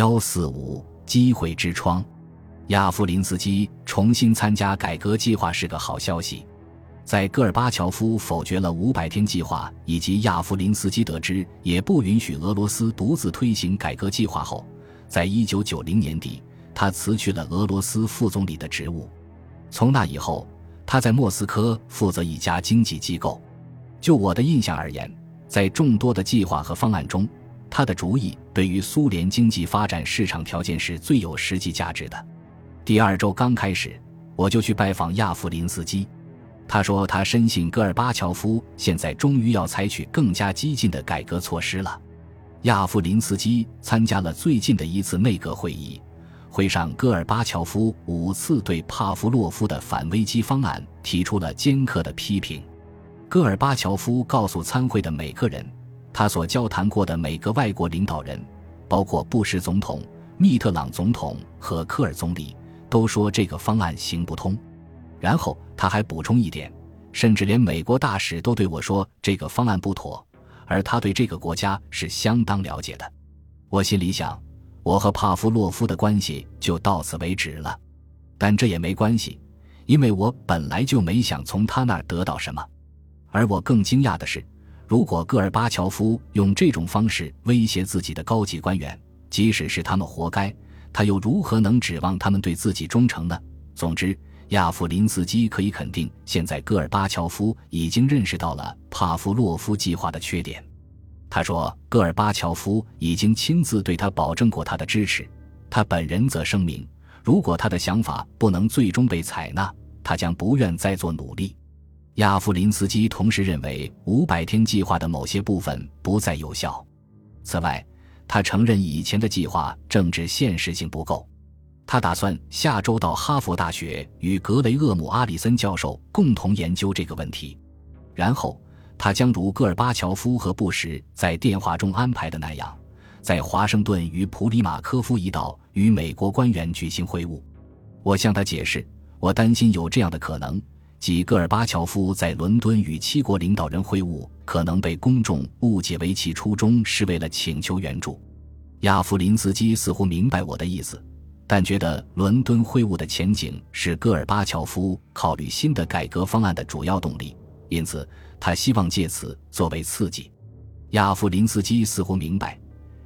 幺四五机会之窗，亚夫林斯基重新参加改革计划是个好消息。在戈尔巴乔夫否决了五百天计划，以及亚夫林斯基得知也不允许俄罗斯独自推行改革计划后，在一九九零年底，他辞去了俄罗斯副总理的职务。从那以后，他在莫斯科负责一家经济机构。就我的印象而言，在众多的计划和方案中，他的主意对于苏联经济发展市场条件是最有实际价值的。第二周刚开始，我就去拜访亚夫林斯基。他说，他深信戈尔巴乔夫现在终于要采取更加激进的改革措施了。亚夫林斯基参加了最近的一次内阁会议，会上戈尔巴乔夫五次对帕夫洛夫的反危机方案提出了尖刻的批评。戈尔巴乔夫告诉参会的每个人，他所交谈过的每个外国领导人，包括布什总统、密特朗总统和科尔总理，都说这个方案行不通。然后他还补充一点，甚至连美国大使都对我说这个方案不妥，而他对这个国家是相当了解的。我心里想，我和帕夫洛夫的关系就到此为止了。但这也没关系，因为我本来就没想从他那儿得到什么。而我更惊讶的是，如果戈尔巴乔夫用这种方式威胁自己的高级官员，即使是他们活该，他又如何能指望他们对自己忠诚呢？总之。亚夫林斯基可以肯定，现在戈尔巴乔夫已经认识到了帕夫洛夫计划的缺点。他说，戈尔巴乔夫已经亲自对他保证过他的支持。他本人则声明，如果他的想法不能最终被采纳，他将不愿再做努力。亚夫林斯基同时认为，五百天计划的某些部分不再有效。此外，他承认以前的计划政治现实性不够。他打算下周到哈佛大学与格雷厄姆·阿里森教授共同研究这个问题，然后他将如戈尔巴乔夫和布什在电话中安排的那样，在华盛顿与普里马科夫一道与美国官员举行会晤。我向他解释，我担心有这样的可能，即戈尔巴乔夫在伦敦与七国领导人会晤可能被公众误解为其初衷是为了请求援助。亚夫林斯基似乎明白我的意思。但觉得伦敦会晤的前景是戈尔巴乔夫考虑新的改革方案的主要动力，因此他希望借此作为刺激。亚夫林斯基似乎明白，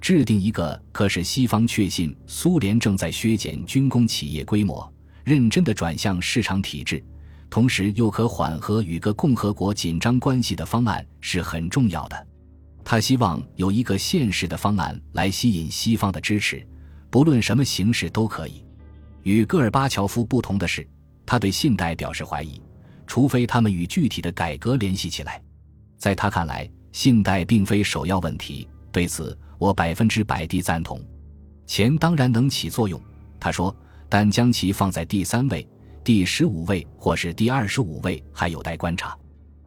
制定一个可使西方确信苏联正在削减军工企业规模、认真的转向市场体制，同时又可缓和与各共和国紧张关系的方案是很重要的。他希望有一个现实的方案来吸引西方的支持。不论什么形式都可以。与戈尔巴乔夫不同的是，他对信贷表示怀疑，除非他们与具体的改革联系起来。在他看来，信贷并非首要问题。对此，我百分之百地赞同。钱当然能起作用，他说，但将其放在第三位、第十五位或是第二十五位还有待观察。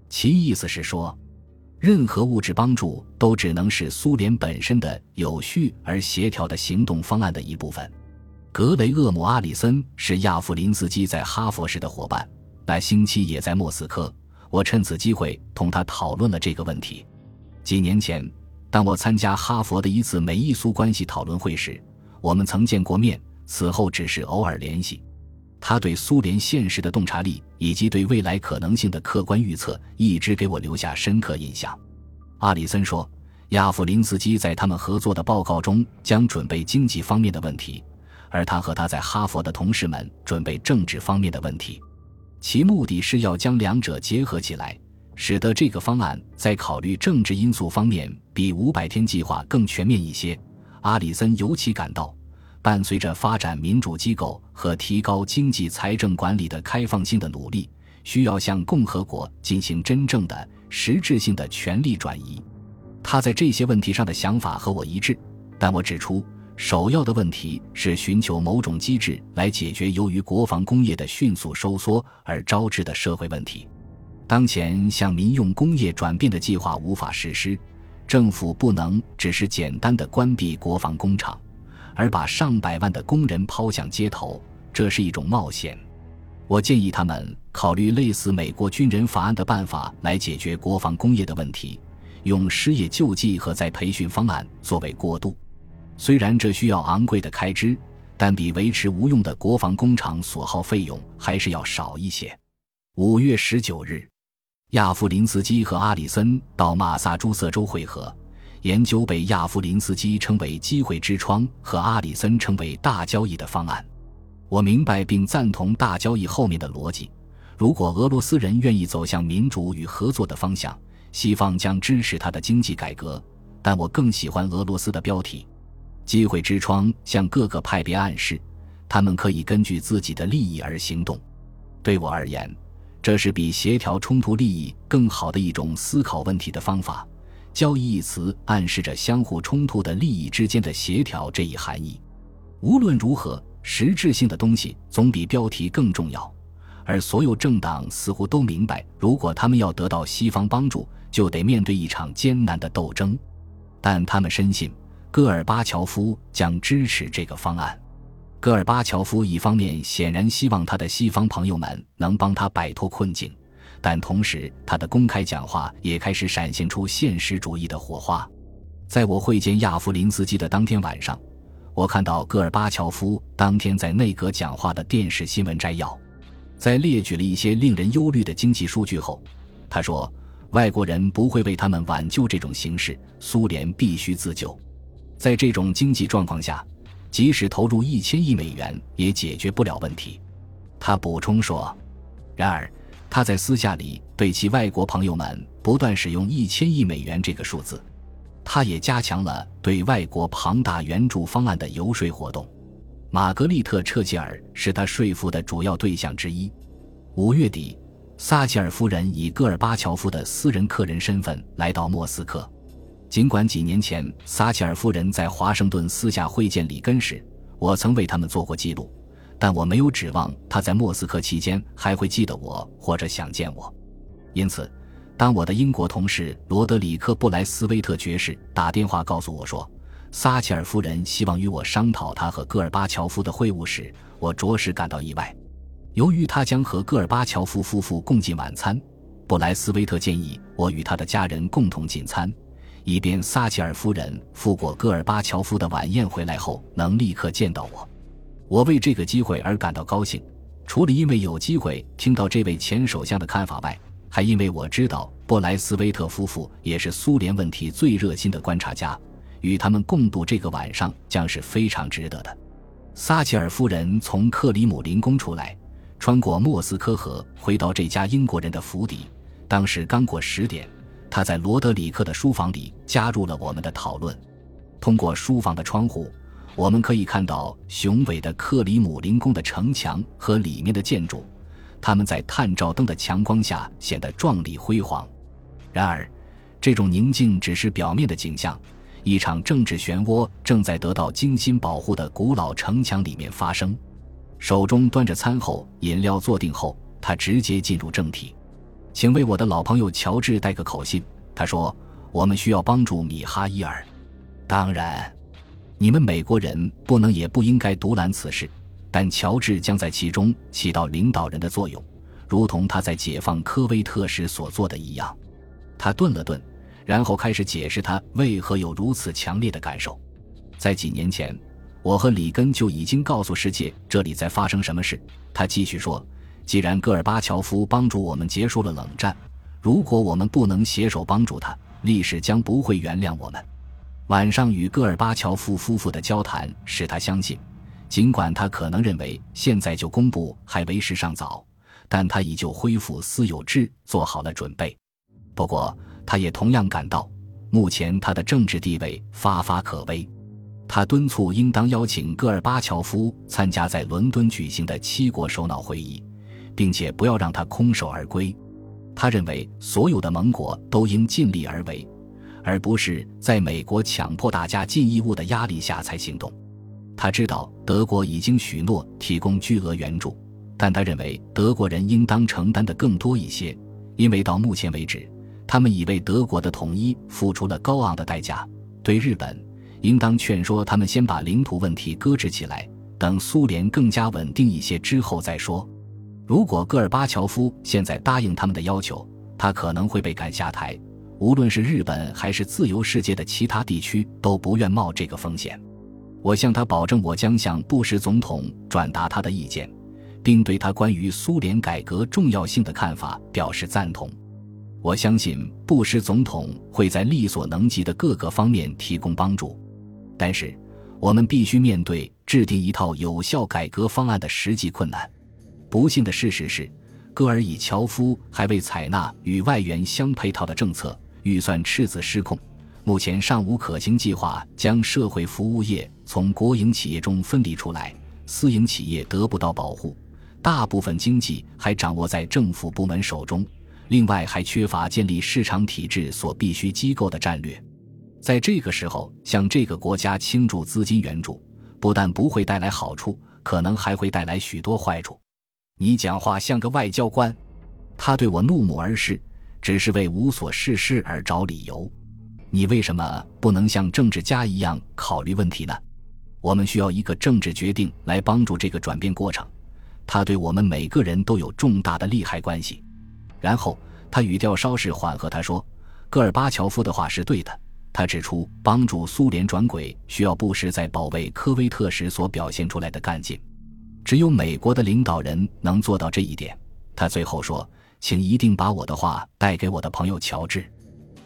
其意思是说。任何物质帮助都只能是苏联本身的有序而协调的行动方案的一部分。格雷厄姆·阿里森是亚夫林斯基在哈佛时的伙伴，那星期也在莫斯科。我趁此机会同他讨论了这个问题。几年前，当我参加哈佛的一次美伊苏关系讨论会时，我们曾见过面，此后只是偶尔联系。他对苏联现实的洞察力以及对未来可能性的客观预测，一直给我留下深刻印象。阿里森说，亚夫林斯基在他们合作的报告中将准备经济方面的问题，而他和他在哈佛的同事们准备政治方面的问题，其目的是要将两者结合起来，使得这个方案在考虑政治因素方面比五百天计划更全面一些。阿里森尤其感到。伴随着发展民主机构和提高经济财政管理的开放性的努力，需要向共和国进行真正的实质性的权力转移。他在这些问题上的想法和我一致，但我指出，首要的问题是寻求某种机制来解决由于国防工业的迅速收缩而招致的社会问题。当前向民用工业转变的计划无法实施，政府不能只是简单的关闭国防工厂。而把上百万的工人抛向街头，这是一种冒险。我建议他们考虑类似美国军人法案的办法来解决国防工业的问题，用失业救济和再培训方案作为过渡。虽然这需要昂贵的开支，但比维持无用的国防工厂所耗费用还是要少一些。五月十九日，亚夫林斯基和阿里森到马萨诸塞州会合，研究被亚夫林斯基称为“机会之窗”和阿里森称为“大交易”的方案。我明白并赞同大交易后面的逻辑。如果俄罗斯人愿意走向民主与合作的方向，西方将支持他的经济改革。但我更喜欢俄罗斯的标题。机会之窗向各个派别暗示，他们可以根据自己的利益而行动。对我而言，这是比协调冲突利益更好的一种思考问题的方法。交易一词暗示着相互冲突的利益之间的协调这一含义。无论如何，实质性的东西总比标题更重要。而所有政党似乎都明白，如果他们要得到西方帮助，就得面对一场艰难的斗争。但他们深信。戈尔巴乔夫将支持这个方案。戈尔巴乔夫一方面显然希望他的西方朋友们能帮他摆脱困境，但同时他的公开讲话也开始闪现出现实主义的火花。在我会见亚夫林斯基的当天晚上，我看到戈尔巴乔夫当天在内阁讲话的电视新闻摘要，在列举了一些令人忧虑的经济数据后，他说：“外国人不会为他们挽救这种形势，苏联必须自救。”在这种经济状况下，即使投入一千亿美元也解决不了问题。他补充说：“然而，他在私下里对其外国朋友们不断使用一千亿美元这个数字。他也加强了对外国庞大援助方案的游说活动。玛格丽特·彻切尔是他说服的主要对象之一。五月底，撒切尔夫人以戈尔巴乔夫的私人客人身份来到莫斯科。”尽管几年前撒切尔夫人在华盛顿私下会见里根时，我曾为他们做过记录，但我没有指望他在莫斯科期间还会记得我或者想见我。因此，当我的英国同事罗德里克·布莱斯威特爵士打电话告诉我说撒切尔夫人希望与我商讨他和戈尔巴乔夫的会晤时，我着实感到意外。由于他将和戈尔巴乔夫夫妇共进晚餐，布莱斯威特建议我与他的家人共同进餐。以便撒切尔夫人赴过戈尔巴乔夫的晚宴回来后能立刻见到我，我为这个机会而感到高兴。除了因为有机会听到这位前首相的看法外，还因为我知道布莱斯威特夫妇也是苏联问题最热心的观察家，与他们共度这个晚上将是非常值得的。撒切尔夫人从克里姆林宫出来，穿过莫斯科河，回到这家英国人的府邸。当时刚过十点。她在罗德里克的书房里加入了我们的讨论。通过书房的窗户，我们可以看到雄伟的克里姆林宫的城墙和里面的建筑，它们在探照灯的强光下显得壮丽辉煌。然而，这种宁静只是表面的景象。一场政治漩涡正在得到精心保护的古老城墙里面发生。手中端着餐后饮料坐定后，他直接进入正题。请为我的老朋友乔治带个口信。他说：“我们需要帮助米哈伊尔。当然，你们美国人不能也不应该独揽此事。但乔治将在其中起到领导人的作用，如同他在解放科威特时所做的一样。”他顿了顿，然后开始解释他为何有如此强烈的感受。在几年前，我和里根就已经告诉世界这里在发生什么事。他继续说。既然戈尔巴乔夫帮助我们结束了冷战，如果我们不能携手帮助他，历史将不会原谅我们。晚上与戈尔巴乔夫夫妇的交谈使他相信，尽管他可能认为现在就公布还为时尚早，但他已就恢复私有制做好了准备。不过，他也同样感到，目前他的政治地位发发可危。他敦促应当邀请戈尔巴乔夫参加在伦敦举行的七国首脑会议。并且不要让他空手而归。他认为所有的盟国都应尽力而为，而不是在美国强迫大家尽义务的压力下才行动。他知道德国已经许诺提供巨额援助，但他认为德国人应当承担的更多一些，因为到目前为止，他们已为德国的统一付出了高昂的代价。对日本，应当劝说他们先把领土问题搁置起来，等苏联更加稳定一些之后再说。如果戈尔巴乔夫现在答应他们的要求，他可能会被赶下台。无论是日本还是自由世界的其他地区，都不愿冒这个风险。我向他保证，我将向布什总统转达他的意见，并对他关于苏联改革重要性的看法表示赞同。我相信布什总统会在力所能及的各个方面提供帮助，但是我们必须面对制定一套有效改革方案的实际困难。不幸的事实是，戈尔以乔夫还未采纳与外援相配套的政策，预算赤字失控。目前尚无可行计划将社会服务业从国营企业中分离出来，私营企业得不到保护，大部分经济还掌握在政府部门手中。另外，还缺乏建立市场体制所必须机构的战略。在这个时候，向这个国家倾注资金援助，不但不会带来好处，可能还会带来许多坏处。你讲话像个外交官，他对我怒目而视，只是为无所事事而找理由。你为什么不能像政治家一样考虑问题呢？我们需要一个政治决定来帮助这个转变过程，它对我们每个人都有重大的利害关系。然后他语调稍事缓和，他说：“戈尔巴乔夫的话是对的。”他指出，帮助苏联转轨需要布什在保卫科威特时所表现出来的干劲，只有美国的领导人能做到这一点。他最后说：“请一定把我的话带给我的朋友乔治。”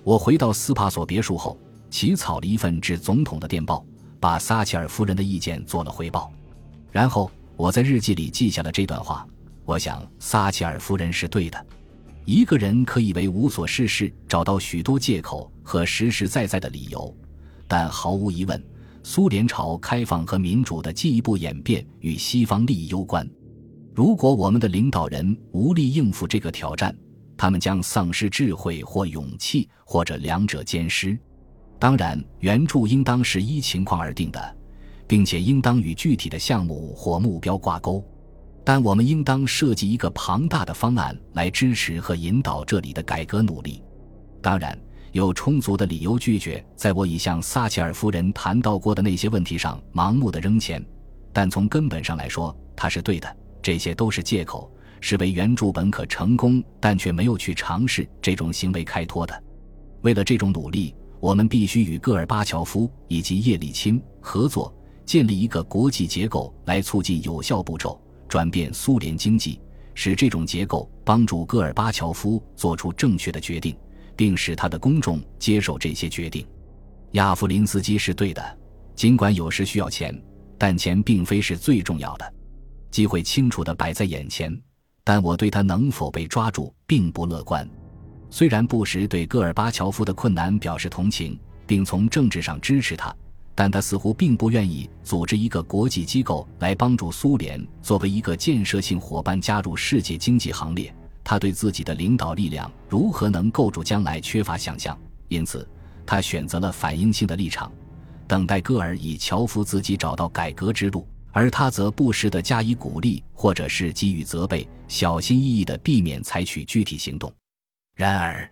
我回到斯帕索别墅后，起草了一份致总统的电报，把撒切尔夫人的意见做了汇报。然后我在日记里记下了这段话。我想撒切尔夫人是对的。一个人可以为无所事事找到许多借口和实实在在的理由，但毫无疑问，苏联朝开放和民主的进一步演变与西方利益攸关。如果我们的领导人无力应付这个挑战，他们将丧失智慧或勇气，或者两者兼施。当然，援助应当是依情况而定的，并且应当与具体的项目或目标挂钩。但我们应当设计一个庞大的方案来支持和引导这里的改革努力。当然，有充足的理由拒绝在我已向撒切尔夫人谈到过的那些问题上盲目的扔钱。但从根本上来说，他是对的。这些都是借口。是为援助本可成功，但却没有去尝试这种行为开脱的。为了这种努力，我们必须与戈尔巴乔夫以及叶利钦合作，建立一个国际结构来促进有效步骤转变苏联经济，使这种结构帮助戈尔巴乔夫做出正确的决定，并使他的公众接受这些决定。亚夫林斯基是对的，尽管有时需要钱，但钱并非是最重要的。机会清楚地摆在眼前。但我对他能否被抓住并不乐观。虽然布什对戈尔巴乔夫的困难表示同情，并从政治上支持他，但他似乎并不愿意组织一个国际机构来帮助苏联作为一个建设性伙伴加入世界经济行列。他对自己的领导力量如何能构筑将来缺乏想象，因此他选择了反应性的立场，等待戈尔以乔夫自己找到改革之路。而他则不时地加以鼓励，或者是给予责备，小心翼翼地避免采取具体行动。然而，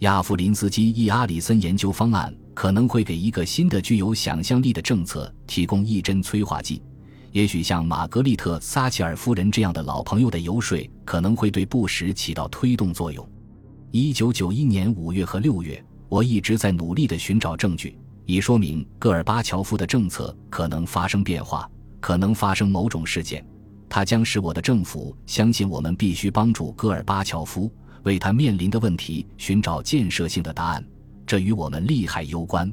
亚夫林斯基伊阿里森研究方案可能会给一个新的、具有想象力的政策提供一针催化剂。也许像玛格丽特·撒切尔夫人这样的老朋友的游说，可能会对布什起到推动作用。一九九一年五月和六月，我一直在努力地寻找证据，以说明戈尔巴乔夫的政策可能发生变化。可能发生某种事件，它将使我的政府相信我们必须帮助戈尔巴乔夫为他面临的问题寻找建设性的答案，这与我们利害攸关。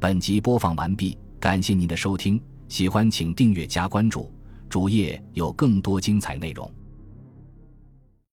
本集播放完毕，感谢您的收听，喜欢请订阅加关注，主页有更多精彩内容。